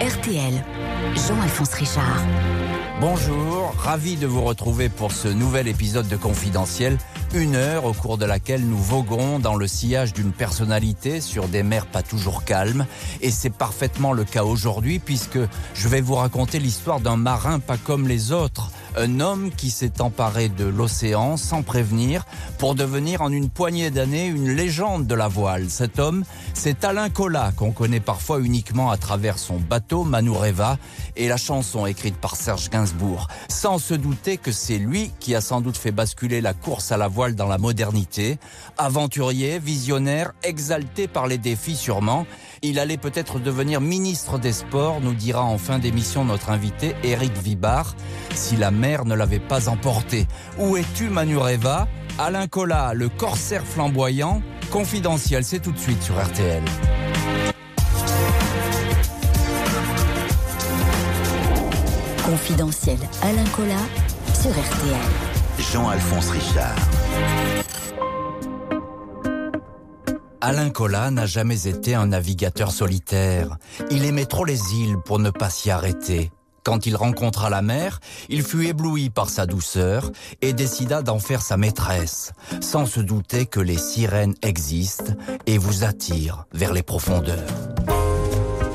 RTL, Jean-Alphonse Richard. Bonjour, ravi de vous retrouver pour ce nouvel épisode de Confidentiel, une heure au cours de laquelle nous voguerons dans le sillage d'une personnalité sur des mers pas toujours calmes. Et c'est parfaitement le cas aujourd'hui puisque je vais vous raconter l'histoire d'un marin pas comme les autres un homme qui s'est emparé de l'océan sans prévenir pour devenir en une poignée d'années une légende de la voile. Cet homme, c'est Alain Colas qu'on connaît parfois uniquement à travers son bateau Manureva et la chanson écrite par Serge Gainsbourg, sans se douter que c'est lui qui a sans doute fait basculer la course à la voile dans la modernité. Aventurier, visionnaire, exalté par les défis sûrement, il allait peut-être devenir ministre des Sports, nous dira en fin d'émission notre invité Eric Vibard, si la mer ne l'avait pas emporté. Où es-tu Manureva Alain Colas, le corsaire flamboyant, confidentiel, c'est tout de suite sur RTL. Confidentiel Alain Colas sur RTL. Jean-Alphonse Richard. Alain Colas n'a jamais été un navigateur solitaire. Il aimait trop les îles pour ne pas s'y arrêter. Quand il rencontra la mer, il fut ébloui par sa douceur et décida d'en faire sa maîtresse, sans se douter que les sirènes existent et vous attirent vers les profondeurs.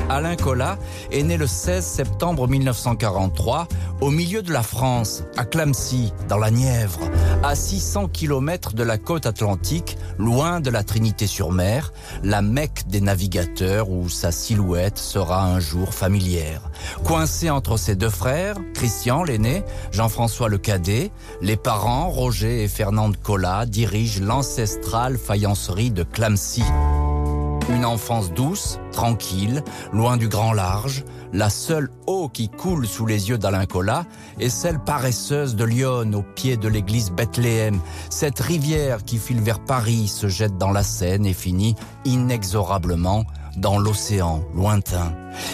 Alain Colas est né le 16 septembre 1943 au milieu de la France, à Clamcy, dans la Nièvre, à 600 km de la côte atlantique, loin de la Trinité-sur-Mer, la Mecque des navigateurs où sa silhouette sera un jour familière. Coincé entre ses deux frères, Christian l'aîné, Jean-François le cadet, les parents, Roger et Fernande Colas, dirigent l'ancestrale faïencerie de Clamcy. Une enfance douce, tranquille, loin du grand large. La seule eau qui coule sous les yeux d'Alain Colas est celle paresseuse de Lyon, au pied de l'église Bethléem. Cette rivière qui file vers Paris se jette dans la Seine et finit inexorablement dans l'océan lointain.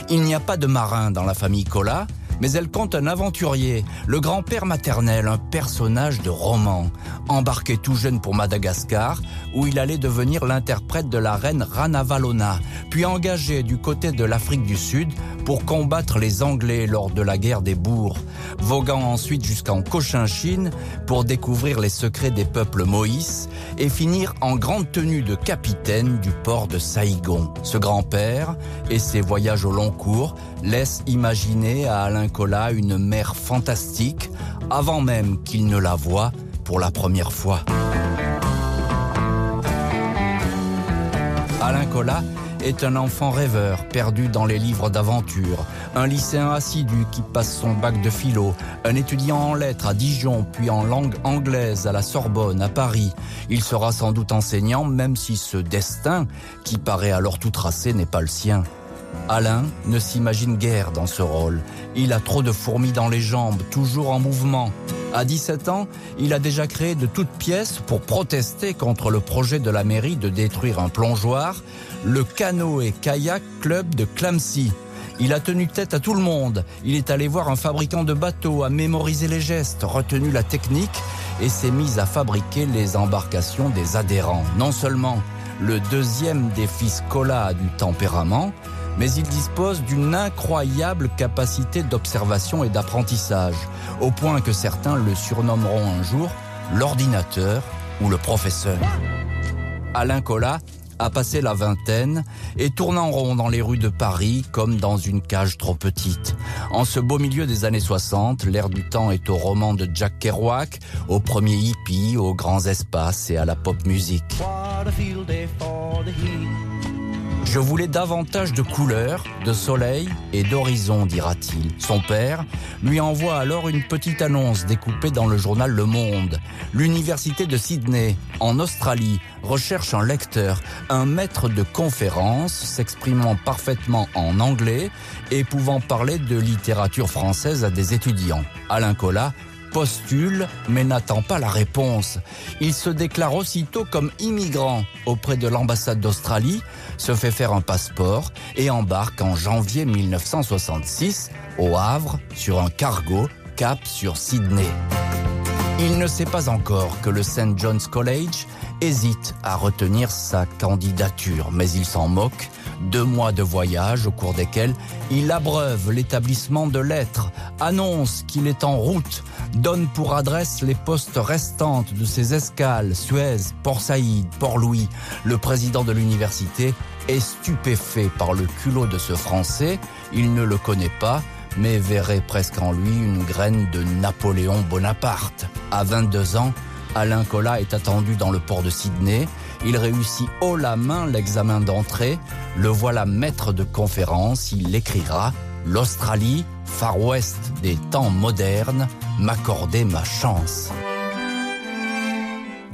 Il n'y a pas de marin dans la famille Colas, mais elle compte un aventurier, le grand-père maternel, un personnage de roman, embarqué tout jeune pour Madagascar, où il allait devenir l'interprète de la reine Ranavalona, puis engagé du côté de l'Afrique du Sud pour combattre les Anglais lors de la guerre des bourgs, voguant ensuite jusqu'en Cochinchine pour découvrir les secrets des peuples Moïse et finir en grande tenue de capitaine du port de Saïgon. Ce grand-père et ses voyages au long cours laissent imaginer à Alain Colas une mer fantastique avant même qu'il ne la voie pour la première fois. Alain est un enfant rêveur, perdu dans les livres d'aventure, un lycéen assidu qui passe son bac de philo, un étudiant en lettres à Dijon, puis en langue anglaise à la Sorbonne, à Paris. Il sera sans doute enseignant, même si ce destin, qui paraît alors tout tracé, n'est pas le sien. Alain ne s'imagine guère dans ce rôle. Il a trop de fourmis dans les jambes, toujours en mouvement. À 17 ans, il a déjà créé de toutes pièces pour protester contre le projet de la mairie de détruire un plongeoir, le Canoë Kayak Club de Clamcy. Il a tenu tête à tout le monde. Il est allé voir un fabricant de bateaux, a mémorisé les gestes, retenu la technique et s'est mis à fabriquer les embarcations des adhérents. Non seulement le deuxième des fils Cola a du tempérament, mais il dispose d'une incroyable capacité d'observation et d'apprentissage, au point que certains le surnommeront un jour l'ordinateur ou le professeur. Alain Colas a passé la vingtaine et tourne en rond dans les rues de Paris comme dans une cage trop petite. En ce beau milieu des années 60, l'air du temps est au roman de Jack Kerouac, au premier hippie, aux grands espaces et à la pop musique. Je voulais davantage de couleurs, de soleil et d'horizon, dira-t-il. Son père lui envoie alors une petite annonce découpée dans le journal Le Monde. L'université de Sydney, en Australie, recherche un lecteur, un maître de conférence s'exprimant parfaitement en anglais et pouvant parler de littérature française à des étudiants. Alain Colas postule mais n'attend pas la réponse. Il se déclare aussitôt comme immigrant auprès de l'ambassade d'Australie, se fait faire un passeport et embarque en janvier 1966 au Havre sur un cargo cap sur Sydney. Il ne sait pas encore que le St. John's College hésite à retenir sa candidature, mais il s'en moque Deux mois de voyage au cours desquels il abreuve l'établissement de lettres, annonce qu'il est en route, donne pour adresse les postes restantes de ses escales, Suez, Port Saïd, Port-Louis. Le président de l'université est stupéfait par le culot de ce Français, il ne le connaît pas, mais verrait presque en lui une graine de Napoléon Bonaparte. À 22 ans, Alain Collat est attendu dans le port de Sydney. Il réussit haut la main l'examen d'entrée. Le voilà maître de conférence. Il écrira L'Australie, Far West des temps modernes, m'accordait ma chance.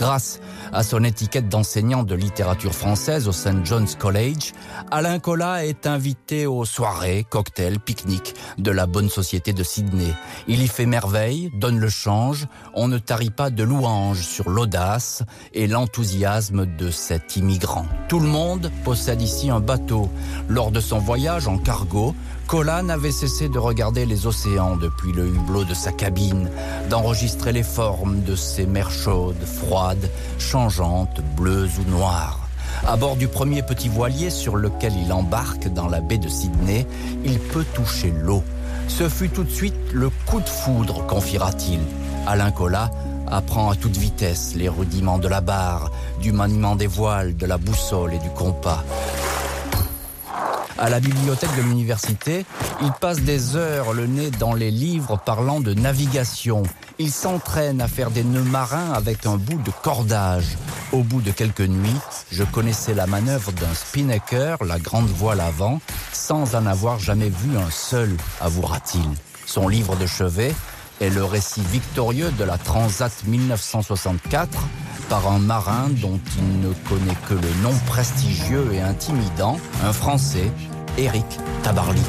Grâce à son étiquette d'enseignant de littérature française au St. John's College, Alain Collat est invité aux soirées, cocktails, pique-niques de la bonne société de Sydney. Il y fait merveille, donne le change, on ne tarit pas de louanges sur l'audace et l'enthousiasme de cet immigrant. Tout le monde possède ici un bateau. Lors de son voyage en cargo, Colin n'avait cessé de regarder les océans depuis le hublot de sa cabine, d'enregistrer les formes de ces mers chaudes, froides, changeantes, bleues ou noires. À bord du premier petit voilier sur lequel il embarque dans la baie de Sydney, il peut toucher l'eau. Ce fut tout de suite le coup de foudre, confiera-t-il. Alain Collat apprend à toute vitesse les rudiments de la barre, du maniement des voiles, de la boussole et du compas à la bibliothèque de l'université, il passe des heures le nez dans les livres parlant de navigation. Il s'entraîne à faire des nœuds marins avec un bout de cordage. Au bout de quelques nuits, je connaissais la manœuvre d'un spinnaker, la grande voile avant, sans en avoir jamais vu un seul, avouera-t-il. Son livre de chevet est le récit victorieux de la Transat 1964 par un marin dont il ne connaît que le nom prestigieux et intimidant, un Français, Eric Tabarly.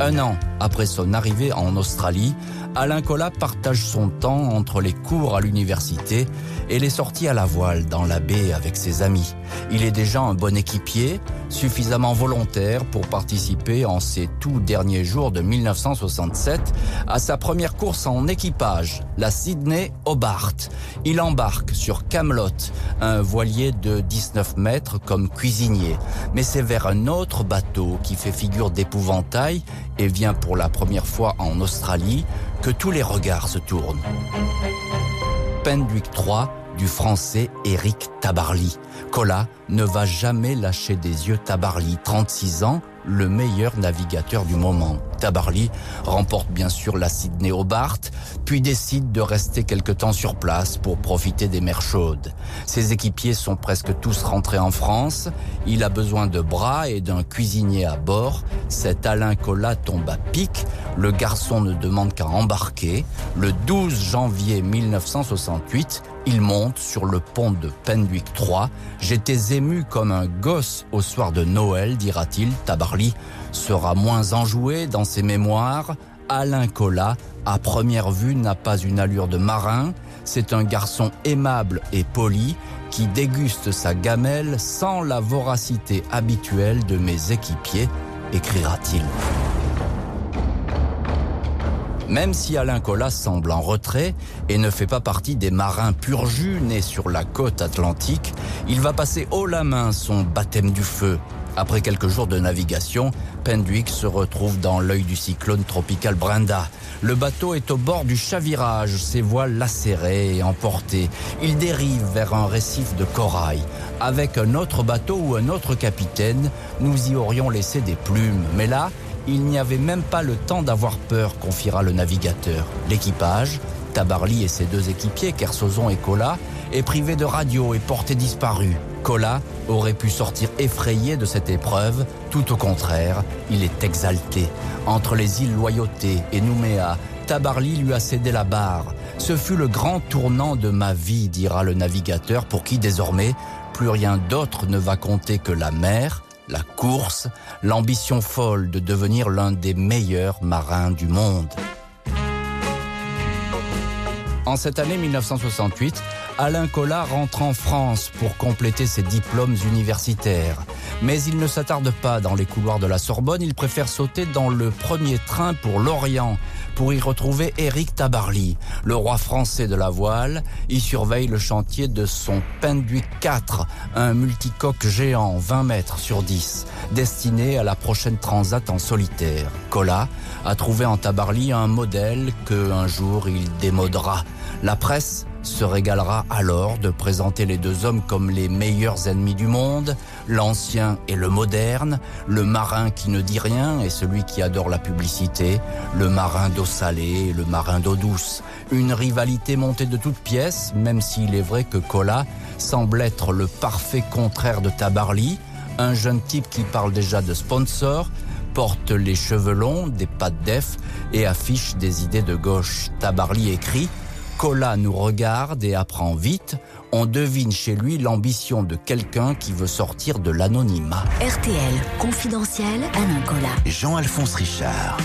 Un an après son arrivée en Australie, Alain Collat partage son temps entre les cours à l'université et les sorties à la voile dans la baie avec ses amis. Il est déjà un bon équipier, suffisamment volontaire pour participer en ces tout derniers jours de 1967 à sa première course en équipage, la Sydney Hobart. Il embarque sur Camelot, un voilier de 19 mètres comme cuisinier, mais c'est vers un autre bateau qui fait figure d'épouvantail et vient pour la première fois en Australie que tous les regards se tournent. Pendwick 3 du français Eric Tabarly. Cola ne va jamais lâcher des yeux Tabarly, 36 ans, le meilleur navigateur du moment. Tabarly remporte bien sûr la Sydney Hobart, puis décide de rester quelque temps sur place pour profiter des mers chaudes. Ses équipiers sont presque tous rentrés en France. Il a besoin de bras et d'un cuisinier à bord. Cet Alain Collat tombe à pic. Le garçon ne demande qu'à embarquer. Le 12 janvier 1968, il monte sur le pont de Pendwick 3. J'étais ému comme un gosse au soir de Noël, dira-t-il. Tabarly sera moins enjoué dans ses mémoires. Alain Collat, à première vue, n'a pas une allure de marin. C'est un garçon aimable et poli qui déguste sa gamelle sans la voracité habituelle de mes équipiers, écrira-t-il. Même si Alain Collat semble en retrait et ne fait pas partie des marins pur jus nés sur la côte atlantique, il va passer haut la main son baptême du feu. Après quelques jours de navigation, Pendwick se retrouve dans l'œil du cyclone tropical Brenda. Le bateau est au bord du chavirage, ses voiles lacérées et emportées. Il dérive vers un récif de corail. Avec un autre bateau ou un autre capitaine, nous y aurions laissé des plumes. Mais là, il n'y avait même pas le temps d'avoir peur, confiera le navigateur. L'équipage, Tabarly et ses deux équipiers, Kersozon et Cola, est privé de radio et porté disparu. Cola aurait pu sortir effrayé de cette épreuve, tout au contraire, il est exalté. Entre les îles Loyauté et Nouméa, Tabarly lui a cédé la barre. Ce fut le grand tournant de ma vie, dira le navigateur, pour qui désormais plus rien d'autre ne va compter que la mer, la course, l'ambition folle de devenir l'un des meilleurs marins du monde. En cette année 1968, Alain Collat rentre en France pour compléter ses diplômes universitaires. Mais il ne s'attarde pas dans les couloirs de la Sorbonne, il préfère sauter dans le premier train pour l'Orient pour y retrouver Éric Tabarly, le roi français de la voile. Il surveille le chantier de son Penduic 4, un multicoque géant 20 mètres sur 10, destiné à la prochaine transat en solitaire. Collat a trouvé en Tabarly un modèle que un jour il démodera. La presse se régalera alors de présenter les deux hommes comme les meilleurs ennemis du monde, l'ancien et le moderne, le marin qui ne dit rien et celui qui adore la publicité, le marin d'eau salée et le marin d'eau douce. Une rivalité montée de toutes pièces, même s'il est vrai que Cola semble être le parfait contraire de Tabarly, un jeune type qui parle déjà de sponsor, porte les cheveux longs, des pattes d'ef et affiche des idées de gauche. Tabarly écrit Cola nous regarde et apprend vite. On devine chez lui l'ambition de quelqu'un qui veut sortir de l'anonymat. RTL, confidentiel, Alain Cola. Jean-Alphonse Richard.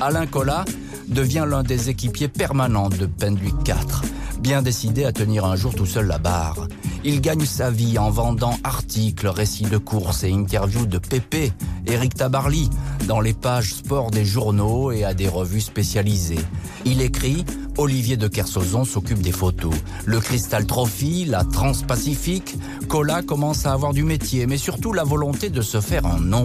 Alain Cola devient l'un des équipiers permanents de Penduic 4, bien décidé à tenir un jour tout seul la barre. Il gagne sa vie en vendant articles, récits de courses et interviews de Pépé, Eric Tabarly, dans les pages sport des journaux et à des revues spécialisées. Il écrit Olivier de Kersauzon s'occupe des photos. Le Crystal Trophy, la Transpacifique, Cola commence à avoir du métier, mais surtout la volonté de se faire un nom.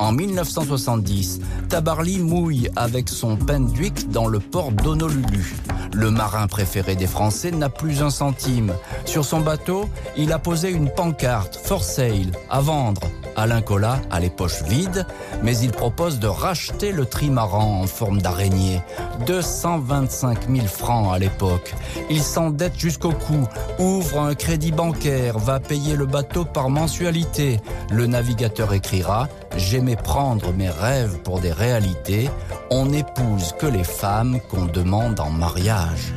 En 1970, Tabarly mouille avec son Penduic dans le port d'Honolulu. Le marin préféré des Français n'a plus un centime. Sur son bateau, il a posé une pancarte For sale à vendre. Alain Collat a les poches vides, mais il propose de racheter le trimaran en forme d'araignée. 225 000 francs à l'époque. Il s'endette jusqu'au cou, ouvre un crédit bancaire, va payer le bateau par mensualité. Le navigateur écrira J'aimais prendre mes rêves pour des réalités. On n'épouse que les femmes qu'on demande en mariage.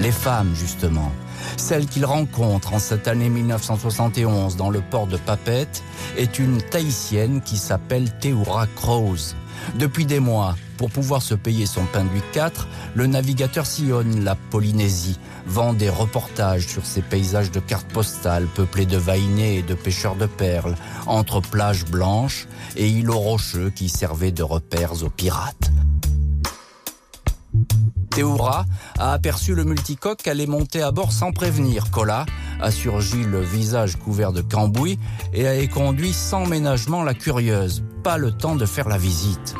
Les femmes, justement. Celle qu'il rencontre en cette année 1971 dans le port de Papette est une Tahitienne qui s'appelle Teura Croze. Depuis des mois, pour pouvoir se payer son pain du 4, le navigateur sillonne la Polynésie, vend des reportages sur ces paysages de cartes postales peuplés de vainés et de pêcheurs de perles, entre plages blanches et îlots rocheux qui servaient de repères aux pirates. Théoura a aperçu le multicoque qu'elle montée à bord sans prévenir. Cola a surgi le visage couvert de cambouis et a éconduit sans ménagement la curieuse. Pas le temps de faire la visite.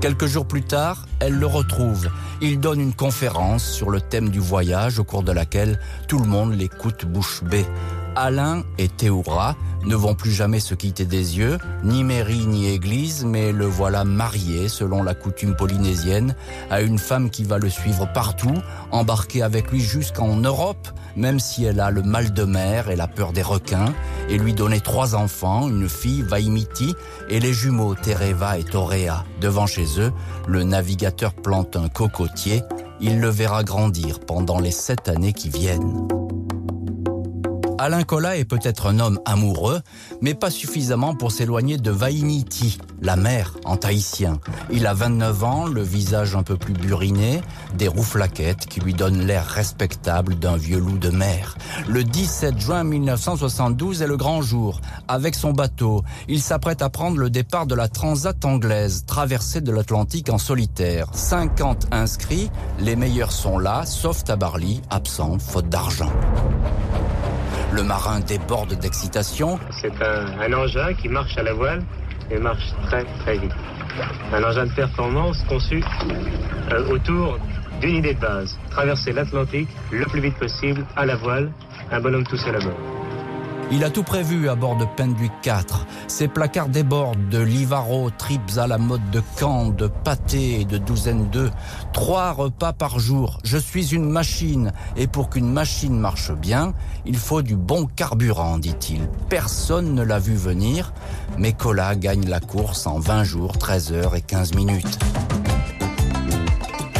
Quelques jours plus tard, elle le retrouve. Il donne une conférence sur le thème du voyage au cours de laquelle tout le monde l'écoute bouche bée. Alain et Théoura ne vont plus jamais se quitter des yeux, ni mairie ni église, mais le voilà marié, selon la coutume polynésienne, à une femme qui va le suivre partout, embarquer avec lui jusqu'en Europe, même si elle a le mal de mer et la peur des requins, et lui donner trois enfants, une fille, Vaimiti, et les jumeaux Tereva et Torea. Devant chez eux, le navigateur plante un cocotier, il le verra grandir pendant les sept années qui viennent. Alain Cola est peut-être un homme amoureux, mais pas suffisamment pour s'éloigner de Vainiti, la mère en tahitien. Il a 29 ans, le visage un peu plus buriné, des rouflaquettes qui lui donnent l'air respectable d'un vieux loup de mer. Le 17 juin 1972 est le grand jour. Avec son bateau, il s'apprête à prendre le départ de la Transat anglaise, traversée de l'Atlantique en solitaire. 50 inscrits, les meilleurs sont là, sauf Tabarly, absent, faute d'argent. Le marin déborde d'excitation. C'est un, engin qui marche à la voile et marche très très vite. Un engin de performance conçu euh, autour d'une idée de base. Traverser l'Atlantique le plus vite possible à la voile, un bonhomme tout seul à bord. Il a tout prévu à bord de Penduic 4. Ses placards débordent de livaro, tripes à la mode de Caen, de pâté et de douzaine d'œufs. Trois repas par jour. Je suis une machine. Et pour qu'une machine marche bien, il faut du bon carburant, dit-il. Personne ne l'a vu venir, mais Cola gagne la course en 20 jours, 13 heures et 15 minutes.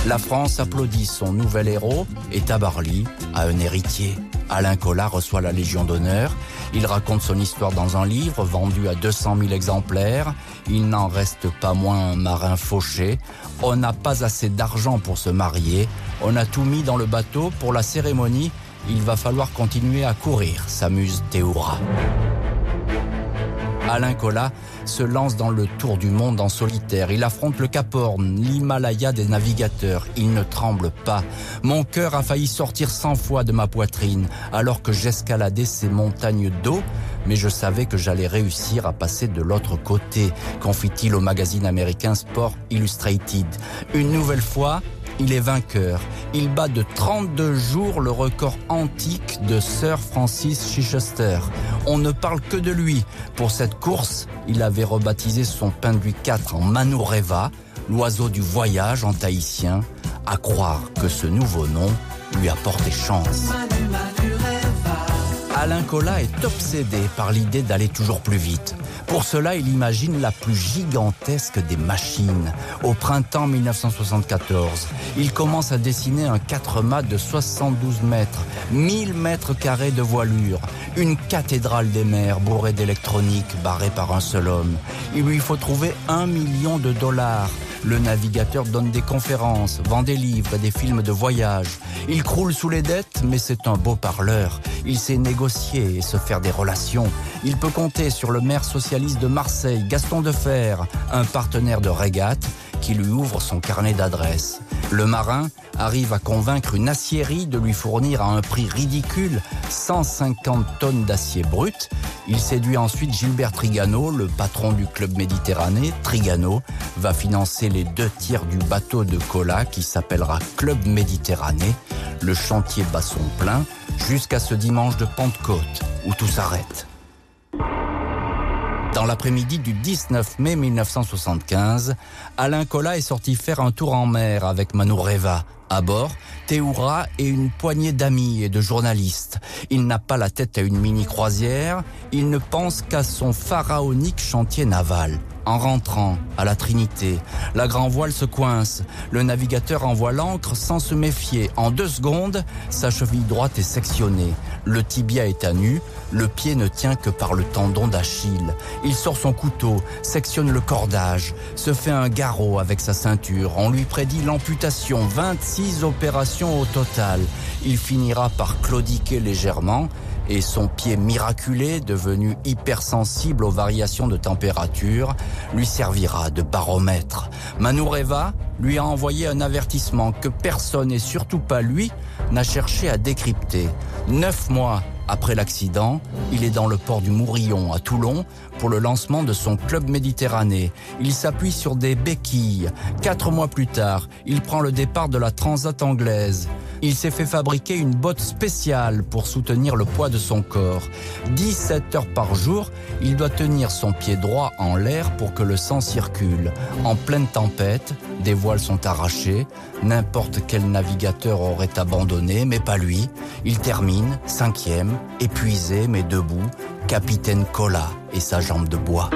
La France applaudit son nouvel héros et Tabarly a un héritier. Alain Collat reçoit la Légion d'honneur. Il raconte son histoire dans un livre vendu à 200 000 exemplaires. Il n'en reste pas moins un marin fauché. On n'a pas assez d'argent pour se marier. On a tout mis dans le bateau. Pour la cérémonie, il va falloir continuer à courir, s'amuse Théoura. Alain Collat se lance dans le tour du monde en solitaire. Il affronte le Cap Horn, l'Himalaya des navigateurs. Il ne tremble pas. Mon cœur a failli sortir cent fois de ma poitrine alors que j'escaladais ces montagnes d'eau, mais je savais que j'allais réussir à passer de l'autre côté, confie-t-il au magazine américain Sport Illustrated. Une nouvelle fois, il est vainqueur. Il bat de 32 jours le record antique de Sir Francis Chichester. On ne parle que de lui. Pour cette course, il avait rebaptisé son Pinduit 4 en Manureva, l'oiseau du voyage en tahitien, à croire que ce nouveau nom lui a porté chance. Alain Collat est obsédé par l'idée d'aller toujours plus vite. Pour cela, il imagine la plus gigantesque des machines. Au printemps 1974, il commence à dessiner un 4 mâts de 72 mètres, 1000 mètres carrés de voilure, une cathédrale des mers bourrée d'électronique barrée par un seul homme. Il lui faut trouver un million de dollars. Le navigateur donne des conférences, vend des livres et des films de voyage. Il croule sous les dettes, mais c'est un beau parleur. Il sait négocier et se faire des relations. Il peut compter sur le maire socialiste de Marseille, Gaston Defer, un partenaire de régate qui lui ouvre son carnet d'adresses. Le marin arrive à convaincre une aciérie de lui fournir à un prix ridicule 150 tonnes d'acier brut. Il séduit ensuite Gilbert Trigano, le patron du club Méditerranée. Trigano va financer les deux tiers du bateau de Cola qui s'appellera Club Méditerranée. Le chantier bat son plein jusqu'à ce dimanche de Pentecôte où tout s'arrête. Dans l'après-midi du 19 mai 1975, Alain Collat est sorti faire un tour en mer avec Manureva. À bord, Théoura et une poignée d'amis et de journalistes. Il n'a pas la tête à une mini-croisière, il ne pense qu'à son pharaonique chantier naval. En rentrant à la Trinité, la grand voile se coince. Le navigateur envoie l'ancre sans se méfier. En deux secondes, sa cheville droite est sectionnée. Le tibia est à nu, le pied ne tient que par le tendon d'Achille. Il sort son couteau, sectionne le cordage, se fait un garrot avec sa ceinture. On lui prédit l'amputation, 26 opérations au total. Il finira par claudiquer légèrement et son pied miraculé, devenu hypersensible aux variations de température, lui servira de baromètre. Manureva lui a envoyé un avertissement que personne, et surtout pas lui, n'a cherché à décrypter. Neuf mois après l'accident, il est dans le port du Mourillon à Toulon pour le lancement de son club Méditerranée. Il s'appuie sur des béquilles. Quatre mois plus tard, il prend le départ de la Transat anglaise. Il s'est fait fabriquer une botte spéciale pour soutenir le poids de son corps. 17 heures par jour, il doit tenir son pied droit en l'air pour que le sang circule. En pleine tempête, des voiles sont arrachées. N'importe quel navigateur aurait abandonné, mais pas lui. Il termine, cinquième, épuisé mais debout, capitaine Cola et sa jambe de bois.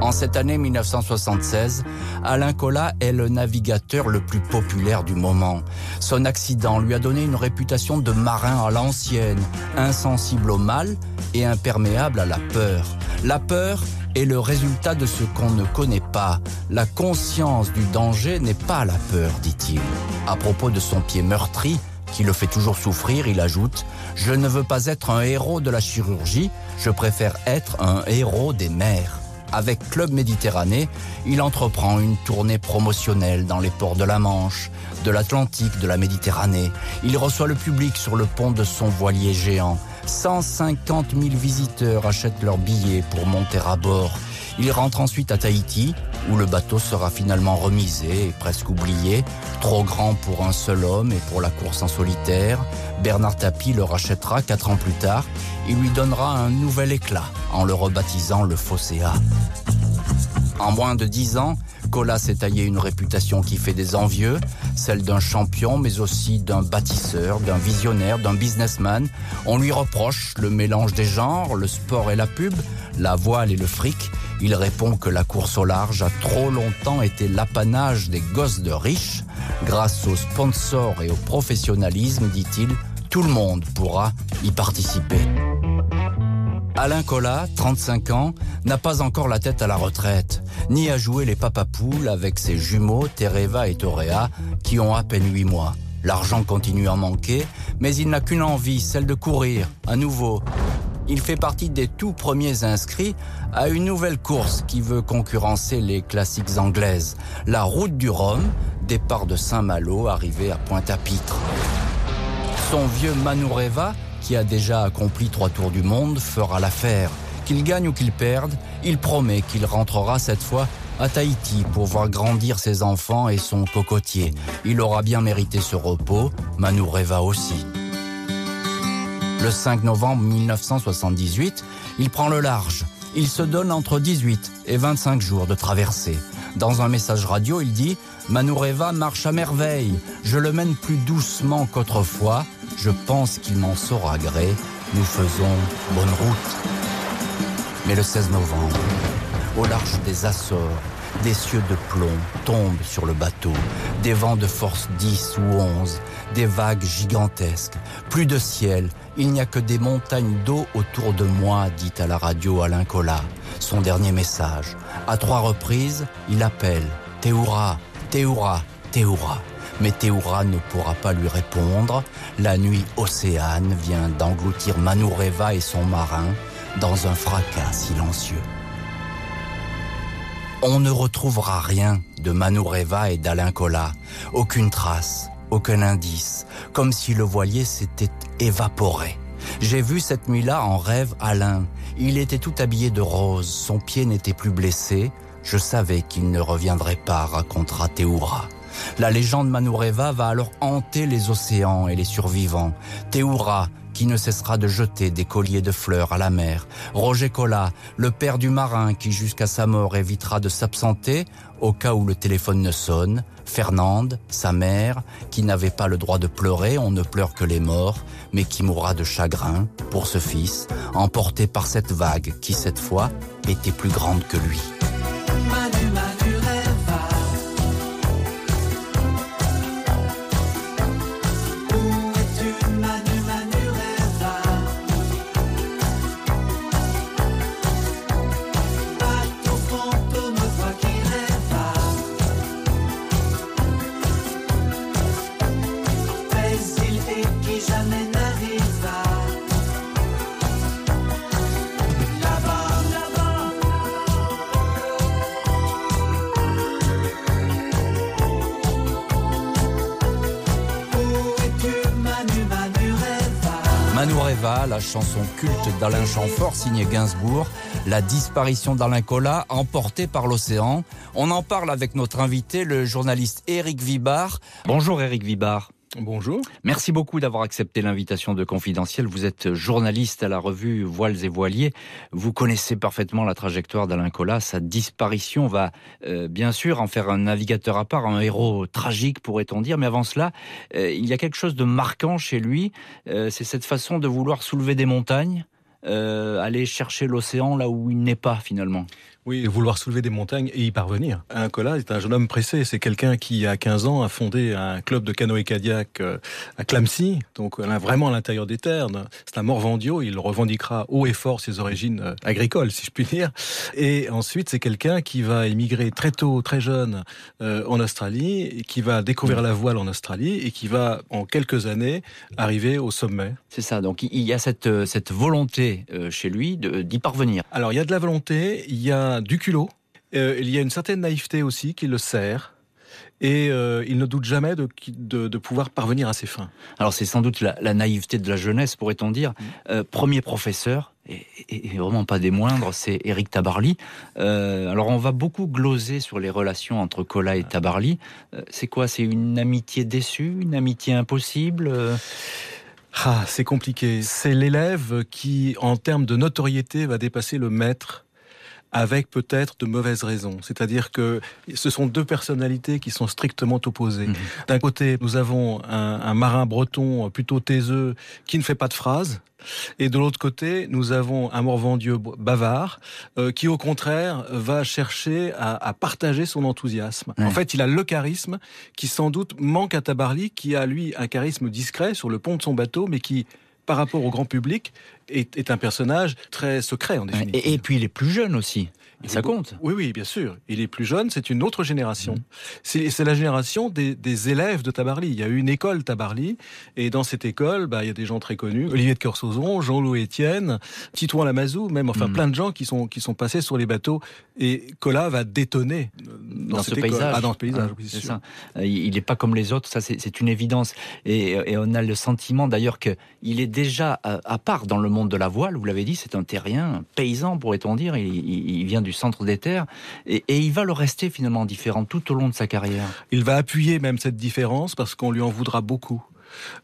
En cette année 1976, Alain Collat est le navigateur le plus populaire du moment. Son accident lui a donné une réputation de marin à l'ancienne, insensible au mal et imperméable à la peur. La peur est le résultat de ce qu'on ne connaît pas. La conscience du danger n'est pas la peur, dit-il. À propos de son pied meurtri, qui le fait toujours souffrir, il ajoute ⁇ Je ne veux pas être un héros de la chirurgie, je préfère être un héros des mers ⁇ avec Club Méditerranée, il entreprend une tournée promotionnelle dans les ports de la Manche, de l'Atlantique, de la Méditerranée. Il reçoit le public sur le pont de son voilier géant. 150 000 visiteurs achètent leurs billets pour monter à bord. Il rentre ensuite à Tahiti, où le bateau sera finalement remisé et presque oublié, trop grand pour un seul homme et pour la course en solitaire. Bernard Tapie le rachètera quatre ans plus tard et lui donnera un nouvel éclat en le rebaptisant le Fosséa. En moins de dix ans, Colas s'est taillé une réputation qui fait des envieux, celle d'un champion, mais aussi d'un bâtisseur, d'un visionnaire, d'un businessman. On lui reproche le mélange des genres, le sport et la pub, la voile et le fric. Il répond que la course au large a trop longtemps été l'apanage des gosses de riches. Grâce aux sponsors et au professionnalisme, dit-il, Tout le monde pourra y participer. Alain Collat, 35 ans, n'a pas encore la tête à la retraite, ni à jouer les papapoules avec ses jumeaux Tereva et Torea, qui ont à peine 8 mois. L'argent continue à manquer, mais il n'a qu'une envie, celle de courir, à nouveau. Il fait partie des tout premiers inscrits à une nouvelle course qui veut concurrencer les classiques anglaises. La route du Rhum, départ de Saint-Malo, arrivé à Pointe-à-Pitre. Son vieux Manureva qui a déjà accompli trois tours du monde, fera l'affaire. Qu'il gagne ou qu'il perde, il promet qu'il rentrera cette fois à Tahiti pour voir grandir ses enfants et son cocotier. Il aura bien mérité ce repos, Manureva aussi. Le 5 novembre 1978, il prend le large. Il se donne entre 18 et 25 jours de traversée. Dans un message radio, il dit Manureva marche à merveille. Je le mène plus doucement qu'autrefois. Je pense qu'il m'en saura gré. Nous faisons bonne route. Mais le 16 novembre, au large des Açores, des cieux de plomb tombent sur le bateau, des vents de force 10 ou 11, des vagues gigantesques, plus de ciel, il n'y a que des montagnes d'eau autour de moi, dit à la radio Alain Collat. Son dernier message. À trois reprises, il appelle Théoura, Théoura, Théoura. Mais Théoura ne pourra pas lui répondre. La nuit océane vient d'engloutir Manureva et son marin dans un fracas silencieux. On ne retrouvera rien de Manureva et d'Alain Cola. Aucune trace, aucun indice, comme si le voilier s'était évaporé. J'ai vu cette nuit-là en rêve Alain. Il était tout habillé de rose, son pied n'était plus blessé, je savais qu'il ne reviendrait pas, racontera Théoura. La légende Manureva va alors hanter les océans et les survivants. Théoura, qui ne cessera de jeter des colliers de fleurs à la mer. Roger Collat, le père du marin qui jusqu'à sa mort évitera de s'absenter au cas où le téléphone ne sonne. Fernande, sa mère, qui n'avait pas le droit de pleurer, on ne pleure que les morts, mais qui mourra de chagrin pour ce fils, emporté par cette vague qui cette fois était plus grande que lui. La chanson culte d'Alain Chamfort, signé Gainsbourg, la disparition d'Alain Collat, emportée par l'océan. On en parle avec notre invité, le journaliste Éric Vibard. Bonjour Éric Vibard. Bonjour. Merci beaucoup d'avoir accepté l'invitation de Confidentiel. Vous êtes journaliste à la revue Voiles et Voiliers. Vous connaissez parfaitement la trajectoire d'Alain Collat. Sa disparition va euh, bien sûr en faire un navigateur à part, un héros tragique pourrait-on dire. Mais avant cela, euh, il y a quelque chose de marquant chez lui. Euh, c'est cette façon de vouloir soulever des montagnes, aller chercher l'océan là où il n'est pas finalement. Oui, vouloir soulever des montagnes et y parvenir. Un Collat est un jeune homme pressé. C'est quelqu'un qui, à 15 ans, a fondé un club de canoë kayak euh, à Clamcy, donc vraiment à l'intérieur des terres. C'est un Morvandio. Il revendiquera haut et fort ses origines euh, agricoles, si je puis dire. Et ensuite, c'est quelqu'un qui va émigrer très tôt, très jeune, euh, en Australie, et qui va découvrir la voile en Australie et qui va, en quelques années, arriver au sommet. C'est ça. Donc, il y a cette, cette volonté chez lui d'y parvenir. Alors, il y a de la volonté. Il y a du culot. Euh, il y a une certaine naïveté aussi qui le sert. Et euh, il ne doute jamais de, de, pouvoir parvenir à ses fins. Alors c'est sans doute la, naïveté de la jeunesse, pourrait-on dire. Mm. Euh, premier professeur, et, vraiment pas des moindres, c'est Éric Tabarly. alors on va beaucoup gloser sur les relations entre Cola et Tabarly. c'est quoi? C'est une amitié déçue Une amitié impossible? Ah, C'est compliqué. C'est l'élève qui, en termes de notoriété, va dépasser le maître avec peut-être de mauvaises raisons. C'est-à-dire que ce sont deux personnalités qui sont strictement opposées. Mhm. D'un côté, nous avons un, un marin breton plutôt taiseux qui ne fait pas de phrases, et de l'autre côté, nous avons un Morvandieu bavard euh, qui, au contraire, va chercher à, à partager son enthousiasme. En fait, il a le charisme qui, sans doute, manque à Tabarly, qui a, lui, un charisme discret sur le pont de son bateau, mais qui, par rapport au grand public, est, est un personnage très secret, en définitive. Et, et puis, il est plus jeune aussi ça compte. Oui, oui, bien sûr. Il est plus jeune, c'est une autre génération. Mmh. C'est la génération des, élèves de Tabarly. Il y a eu une école Tabarly, et dans cette école, bah, il y a des gens très connus. Olivier de Corsozon, Jean-Louis Etienne, Titouan Lamazou, même, enfin, mmh. plein de gens qui sont, qui sont passés sur les bateaux. Et Cola va détonner dans, ce paysage. Ah, dans ce paysage, ça. Euh, il n'est pas comme les autres, ça c'est une évidence. Et, on a le sentiment d'ailleurs qu'il est déjà à, part dans le monde de la voile, vous l'avez dit, c'est un terrien, paysan pourrait-on dire, il, vient du centre des terres, et, il va le rester finalement différent tout au long de sa carrière. Il va appuyer même cette différence parce qu'on lui en voudra beaucoup.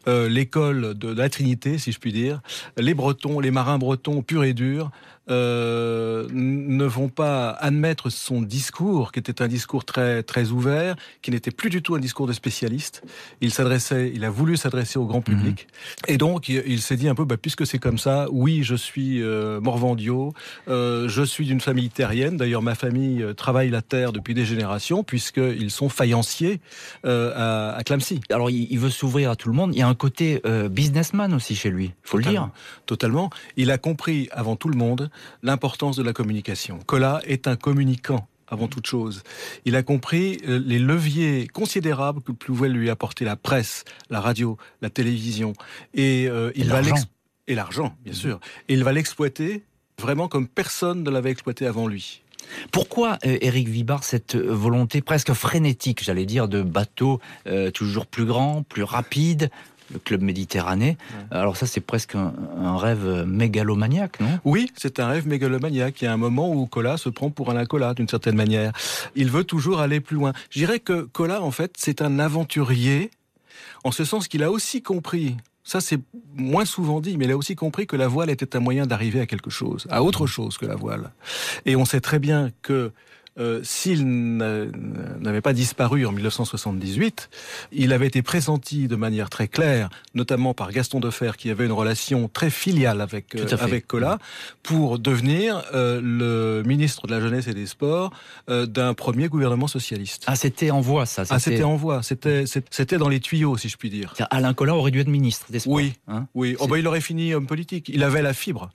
Euh, l'école de la Trinité, si je puis dire, les Bretons, les marins bretons purs et durs, euh, ne vont pas admettre son discours, qui était un discours très très ouvert, qui n'était plus du tout un discours de spécialiste. Il s'adressait, il a voulu s'adresser au grand public, mhm. et donc il, s'est dit un peu, bah, puisque c'est comme ça, oui, je suis euh, Morvandio, euh, je suis d'une famille terrienne. D'ailleurs, ma famille euh, travaille la terre depuis des générations, puisqu'ils sont faïenciers à, à Clamcy. Alors, il, veut s'ouvrir à tout le monde. Il y a un côté businessman aussi chez lui, il faut le dire. Totalement. Il a compris avant tout le monde l'importance de la communication. Cola est un communicant avant toute chose. Il a compris euh, les leviers considérables que pouvait lui apporter la presse, la radio, la télévision. Et, euh, il va et l'argent, bien sûr. Et il va l'exploiter vraiment comme personne ne l'avait exploité avant lui. Pourquoi, euh, Éric Vibard, cette volonté presque frénétique, j'allais dire, de bateaux toujours plus grands, plus rapides, le club méditerranéen. Alors ça, c'est presque un, rêve mégalomaniaque, non? Oui, c'est un rêve mégalomaniaque. Il y a un moment où Cola se prend pour un Incola, d'une certaine manière. Il veut toujours aller plus loin. Je dirais que Cola, en fait, c'est un aventurier, en ce sens qu'il a aussi compris ça, c'est moins souvent dit, mais il a aussi compris que la voile était un moyen d'arriver à quelque chose, à autre chose que la voile. Et on sait très bien que euh, s'il n'avait pas disparu en 1978, il avait été pressenti de manière très claire, notamment par Gaston Defer, qui avait une relation très filiale avec euh, avec Cola, pour devenir euh, le ministre de la jeunesse et des sports d'un premier gouvernement socialiste. Ah, c'était en voie, ça. Ah, c'était en voie. C'était dans les tuyaux, si je puis dire. Alain Cola aurait dû être ministre des sports. Oui, hein oui. Oh, bah, il aurait fini homme politique. Il avait la fibre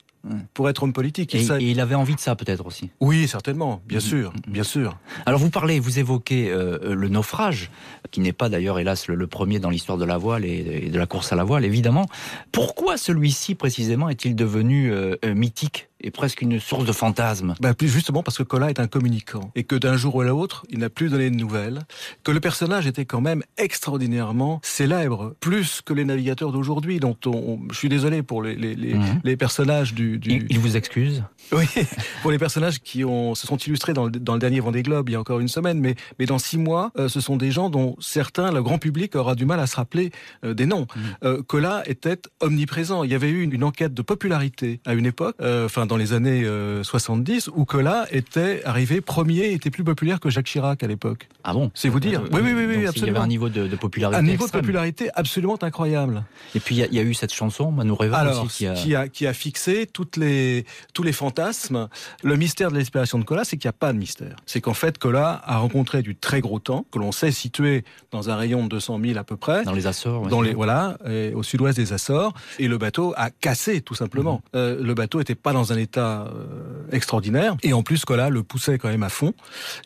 pour être homme politique. Et, il avait envie de ça peut-être aussi. Oui, certainement, bien mm-hmm. sûr, mm-hmm. bien sûr. Alors vous parlez, vous évoquez euh, le naufrage, qui n'est pas d'ailleurs hélas le, premier dans l'histoire de la voile et, de la course à la voile, évidemment. Pourquoi celui-ci précisément est-il devenu euh, euh, mythique? Est presque une source de fantasmes. Ben, plus justement parce que Cola est un communicant et que d'un jour à l'autre, il n'a plus donné de nouvelles, que le personnage était quand même extraordinairement célèbre, plus que les navigateurs d'aujourd'hui, dont on, je suis désolé pour les, les, les, mhm. les personnages du, du... Il, vous excuse? Oui, pour les personnages qui ont, se sont illustrés dans le, dans le dernier Vendée Globe il y a encore une semaine, mais, mais dans six mois, euh, ce sont des gens dont certains, le grand public, aura du mal à se rappeler euh, des noms. Mhm. Euh, Cola était omniprésent. Il y avait eu une, une enquête de popularité à une époque, enfin dans les années 70 euh, où Cola était arrivé premier, était plus populaire que Jacques Chirac à l'époque. Ah bon? C'est vous dire. oui, oui, oui, oui absolument. Il y avait un niveau de, popularité. Un niveau de popularité absolument incroyable. Et puis il y, a eu cette chanson, Manouréva aussi, qui a... Qui, a... qui a fixé toutes les, tous les fantasmes. Le mystère de l'inspiration de Cola, c'est qu'il n'y a pas de mystère. C'est qu'en fait, Cola a rencontré du très gros temps, que l'on sait situé dans un rayon de 200 000 à peu près. Dans les Açores. Dans les, voilà, au sud-ouest des Açores. Et le bateau a cassé, tout simplement. Mhm. Euh, le bateau n'était pas dans un état euh, extraordinaire. Et en plus, Cola le poussait quand même à fond.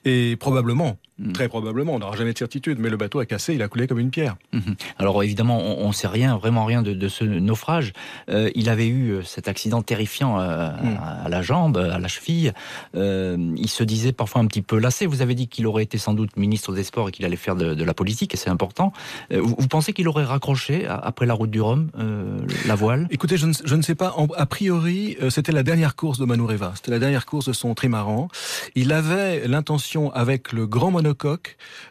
Et probablement, Hmm. Très probablement, on n'aura jamais de certitude, mais le bateau a cassé, il a coulé comme une pierre. Mhm. Alors évidemment, on ne sait rien, vraiment rien de, ce naufrage. Euh, il avait eu euh, cet accident terrifiant euh, hmm. à, la jambe, à la cheville. il se disait parfois un petit peu lassé. Vous avez dit qu'il aurait été sans doute ministre des Sports et qu'il allait faire de, la politique, et c'est important. Vous, pensez qu'il aurait raccroché après la route du Rhum la voile? Écoutez, je ne, sais pas. a priori, c'était la dernière course de Manureva. C'était la dernière course de son trimaran. Il avait l'intention, avec le grand mono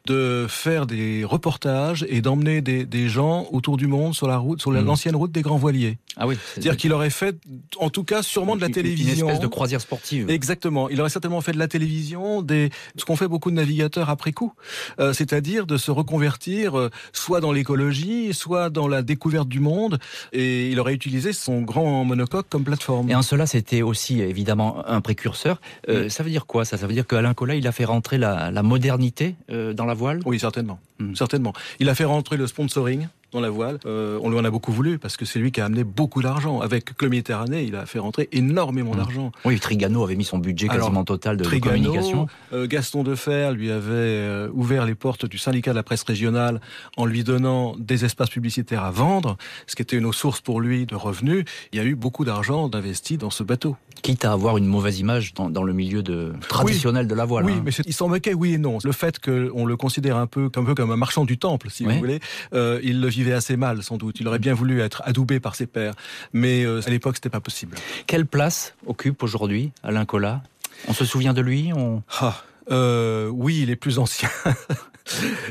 de faire des reportages et d'emmener des, gens autour du monde sur la route, sur hmm. l'ancienne route des grands voiliers. Ah oui. C'est-à-dire qu'il aurait fait, en tout cas, sûrement de la télévision. Une espèce de croisière sportive. Exactement. Il aurait certainement fait de la télévision, des, ce qu'ont fait beaucoup de navigateurs après coup. Euh, c'est-à-dire de se reconvertir euh, soit dans l'écologie, soit dans la découverte du monde. Et il aurait utilisé son grand monocoque comme plateforme. Et en cela, c'était aussi évidemment un précurseur. Euh, ça veut dire quoi ça? Ça veut dire qu'Alain Collat, il a fait rentrer la, modernité dans la voile? Oui, certainement. Hmm. Certainement. Il a fait rentrer le sponsoring dans la voile. Euh, on lui en a beaucoup voulu parce que c'est lui qui a amené beaucoup d'argent. Avec Club Méditerranée, il a fait rentrer énormément mmh. d'argent. Oui, Trigano avait mis son budget quasiment total de, communication. Euh, Gaston Defer lui avait euh, ouvert les portes du syndicat de la presse régionale en lui donnant des espaces publicitaires à vendre, ce qui était une source pour lui de revenus. Il y a eu beaucoup d'argent d'investi dans ce bateau. Quitte à avoir une mauvaise image dans, le milieu de, traditionnel de la voile. Oui, hein. mais il s'en moquait, oui et non. Le fait qu'on le considère un peu, un peu comme un marchand du temple, si vous voulez, il le vivait assez mal, sans doute. Il aurait bien voulu être adoubé par ses pairs, mais euh, à l'époque, c'était pas possible. Quelle place occupe aujourd'hui Alain Collat? On se souvient de lui? On... ah, euh, Oui, il est plus ancien.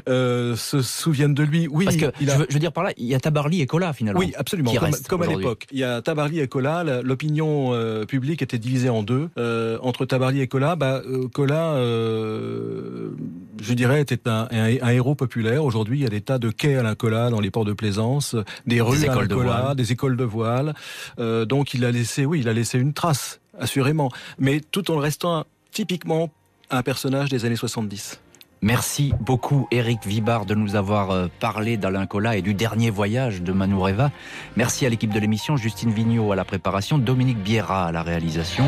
Euh, se souviennent de lui. Oui, parce que je, veux, dire par là, il y a Tabarly et Cola finalement. Oui, absolument. Comme, à l'époque, il y a Tabarly et Cola. L'opinion euh, publique était divisée en deux euh, entre Tabarly et Cola. Bah, Cola, je dirais, était un, héros populaire. Aujourd'hui, il y a des tas de quais à la Cola dans les ports de plaisance, des rues à écoles de voile. des écoles de voile. donc, il a laissé, oui, il a laissé une trace, assurément, mais tout en restant typiquement un personnage des années 70. Merci beaucoup Eric Vibard de nous avoir euh, parlé d'Alain Cola et du dernier voyage de Manoureva. Merci à l'équipe de l'émission, Justine Vignot à la préparation, Dominique Biera à la réalisation.